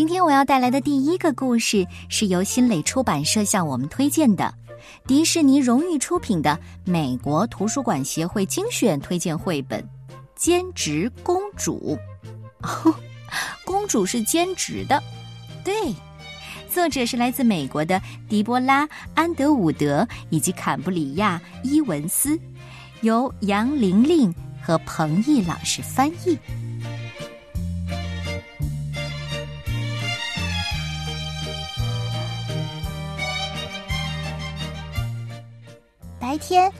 今天我要带来的第一个故事是由新蕾出版社向我们推荐的，迪士尼荣誉出品的美国图书馆协会精选推荐绘本《兼职公主》。公主是兼职的，对。作者是来自美国的迪波拉·安德伍德以及坎布里亚·伊文斯，由杨玲玲和彭毅老师翻译。白天，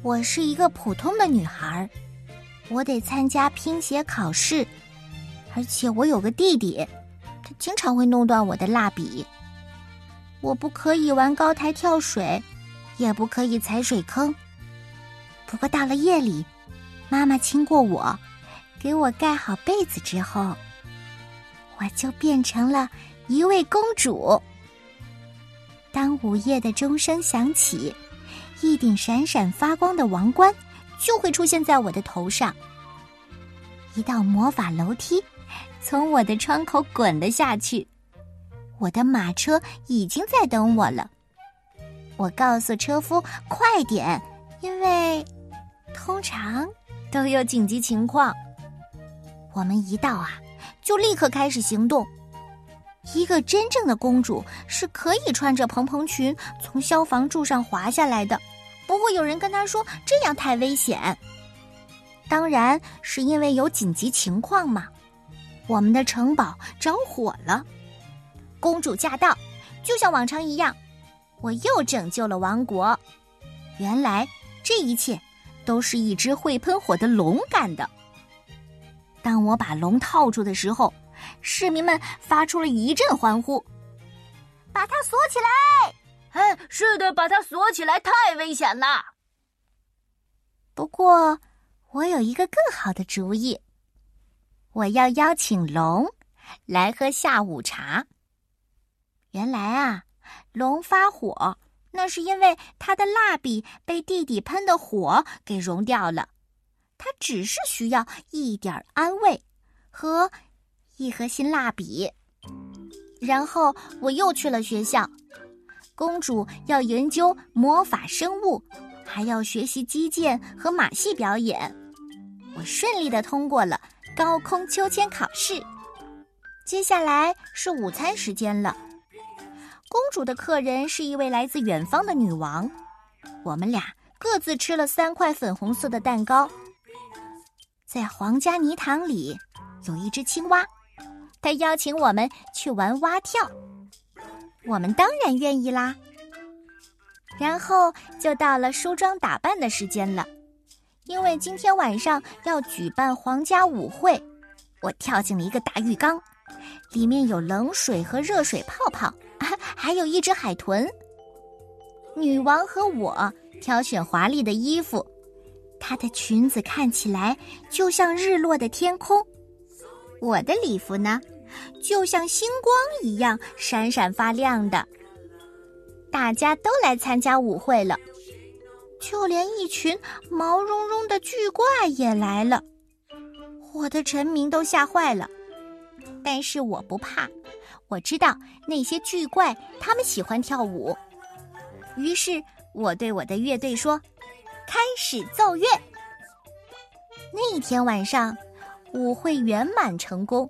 我是一个普通的女孩，我得参加拼写考试，而且我有个弟弟，他经常会弄断我的蜡笔。我不可以玩高台跳水，也不可以踩水坑。不过到了夜里，妈妈亲过我，给我盖好被子之后，我就变成了一位公主。当午夜的钟声响起。一顶闪闪发光的王冠就会出现在我的头上。一道魔法楼梯从我的窗口滚了下去。我的马车已经在等我了。我告诉车夫快点，因为通常都有紧急情况。我们一到啊，就立刻开始行动。一个真正的公主是可以穿着蓬蓬裙从消防柱上滑下来的，不会有人跟她说这样太危险。当然是因为有紧急情况嘛。我们的城堡着火了，公主驾到，就像往常一样，我又拯救了王国。原来这一切都是一只会喷火的龙干的。当我把龙套住的时候。市民们发出了一阵欢呼，把它锁起来！哎，是的，把它锁起来，太危险了。不过，我有一个更好的主意，我要邀请龙来喝下午茶。原来啊，龙发火，那是因为他的蜡笔被弟弟喷的火给融掉了，他只是需要一点安慰和。一盒新蜡笔，然后我又去了学校。公主要研究魔法生物，还要学习击剑和马戏表演。我顺利的通过了高空秋千考试。接下来是午餐时间了。公主的客人是一位来自远方的女王。我们俩各自吃了三块粉红色的蛋糕。在皇家泥塘里有一只青蛙。他邀请我们去玩蛙跳，我们当然愿意啦。然后就到了梳妆打扮的时间了，因为今天晚上要举办皇家舞会。我跳进了一个大浴缸，里面有冷水和热水泡泡，还有一只海豚。女王和我挑选华丽的衣服，她的裙子看起来就像日落的天空，我的礼服呢？就像星光一样闪闪发亮的，大家都来参加舞会了，就连一群毛茸茸的巨怪也来了。我的臣民都吓坏了，但是我不怕，我知道那些巨怪他们喜欢跳舞。于是我对我的乐队说：“开始奏乐。”那天晚上，舞会圆满成功。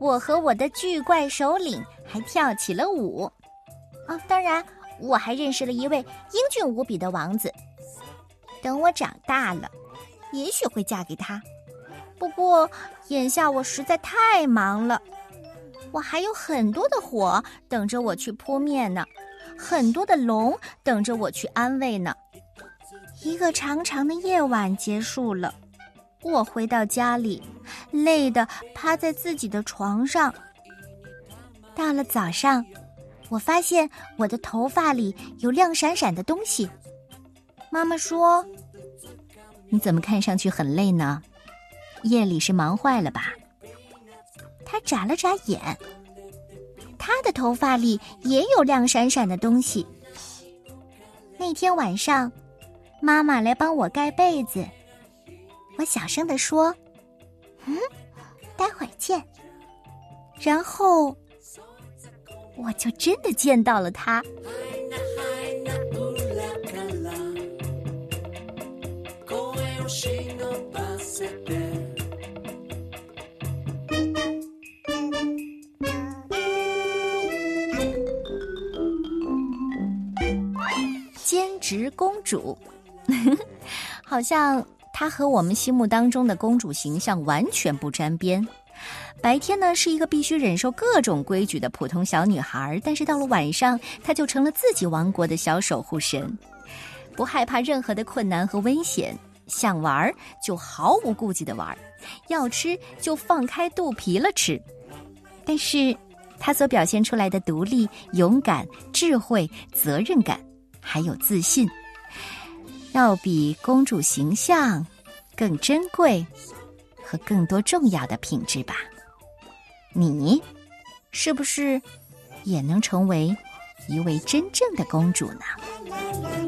我和我的巨怪首领还跳起了舞，啊，当然我还认识了一位英俊无比的王子。等我长大了，也许会嫁给他。不过眼下我实在太忙了，我还有很多的火等着我去扑灭呢，很多的龙等着我去安慰呢。一个长长的夜晚结束了。我回到家里，累得趴在自己的床上。到了早上，我发现我的头发里有亮闪闪的东西。妈妈说：“你怎么看上去很累呢？夜里是忙坏了吧？”他眨了眨眼，他的头发里也有亮闪闪的东西。那天晚上，妈妈来帮我盖被子。我小声地说：“嗯，待会儿见。”然后我就真的见到了他。兼职公主，好像她和我们心目当中的公主形象完全不沾边。白天呢，是一个必须忍受各种规矩的普通小女孩，但是到了晚上，她就成了自己王国的小守护神，不害怕任何的困难和危险，想玩就毫无顾忌的玩，要吃就放开肚皮了吃。但是，她所表现出来的独立、勇敢、智慧、责任感，还有自信，要比公主形象更珍贵和更多重要的品质吧。你是不是也能成为一位真正的公主呢？